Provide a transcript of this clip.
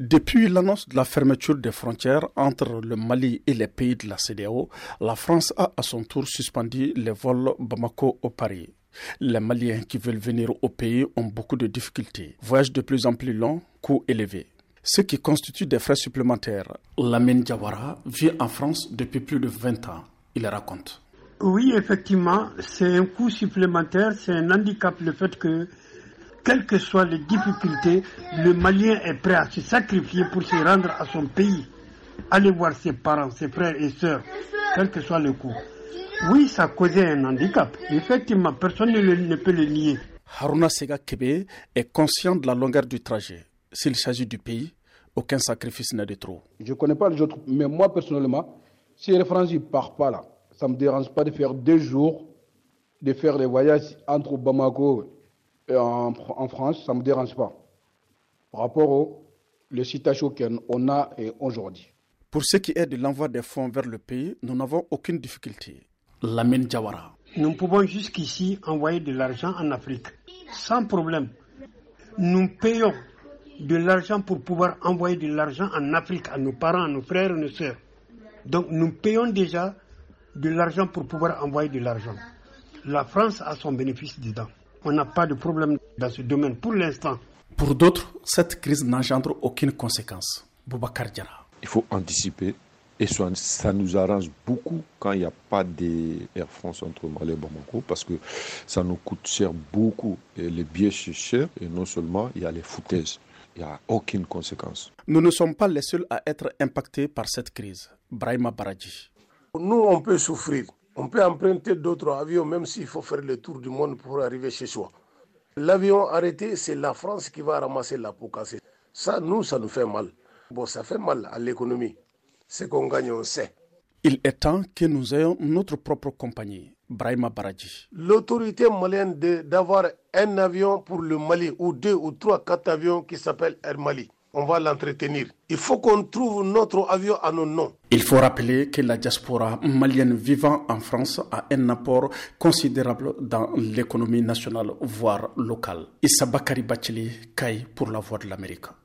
Depuis l'annonce de la fermeture des frontières entre le Mali et les pays de la CDAO, la France a à son tour suspendu les vols Bamako au Paris. Les Maliens qui veulent venir au pays ont beaucoup de difficultés. Voyage de plus en plus long, coûts élevés. Ce qui constitue des frais supplémentaires. Lamine Diawara vit en France depuis plus de 20 ans. Il raconte. Oui, effectivement, c'est un coût supplémentaire, c'est un handicap le fait que, quelles que soient les difficultés, le Malien est prêt à se sacrifier pour se rendre à son pays, aller voir ses parents, ses frères et sœurs, quel que soit le coût. Oui, ça causé un handicap. Effectivement, personne ne, peut le nier. Haruna Sega Kebe est conscient de la longueur du trajet. S'il s'agit du pays, aucun sacrifice n'est de trop. Je ne connais pas les autres, mais moi personnellement, si les Français ne partent pas là, ça ne me dérange pas de faire deux jours, de faire des voyages entre Bamako et en, France, ça ne me dérange pas. Par rapport au le situation qu'on a aujourd'hui. Pour ce qui est de l'envoi des fonds vers le pays, nous n'avons aucune difficulté. Lamine Jawara. Nous pouvons jusqu'ici envoyer de l'argent en Afrique, sans problème. Nous payons de l'argent pour pouvoir envoyer de l'argent en Afrique à nos parents, à nos frères et nos soeurs. Donc nous payons déjà de l'argent pour pouvoir envoyer de l'argent. La France a son bénéfice dedans. On n'a pas de problème dans ce domaine pour l'instant. Pour d'autres, cette crise n'engendre aucune conséquence. Boubacar Diara. Il faut anticiper et ça, nous arrange beaucoup quand il n'y a pas d'Air France entre Mali et Bamako parce que ça nous coûte cher beaucoup. Et les billets sont chers et non seulement il y a les foutaises. Il n'y a aucune conséquence. Nous ne sommes pas les seuls à être impactés par cette crise. Brahima Baradji. Nous, on peut souffrir. On peut emprunter d'autres avions, même s'il faut faire le tour du monde pour arriver chez soi. L'avion arrêté, c'est la France qui va ramasser la peau cassée. Ça, nous, ça nous fait mal. Bon, ça fait mal à l'économie. Ce qu'on gagne, on sait. Il est temps que nous ayons notre propre compagnie. Brahima Baradji. L'autorité malienne d'avoir un avion pour le Mali, ou deux ou trois, quatre avions qui s'appellent Air Mali on va l'entretenir. Il faut qu'on trouve notre avion à nos noms. Il faut rappeler que la diaspora malienne vivant en France a un apport considérable dans l'économie nationale, voire locale. Issa Bakari Bacheli, Kai pour la voix de l'Amérique.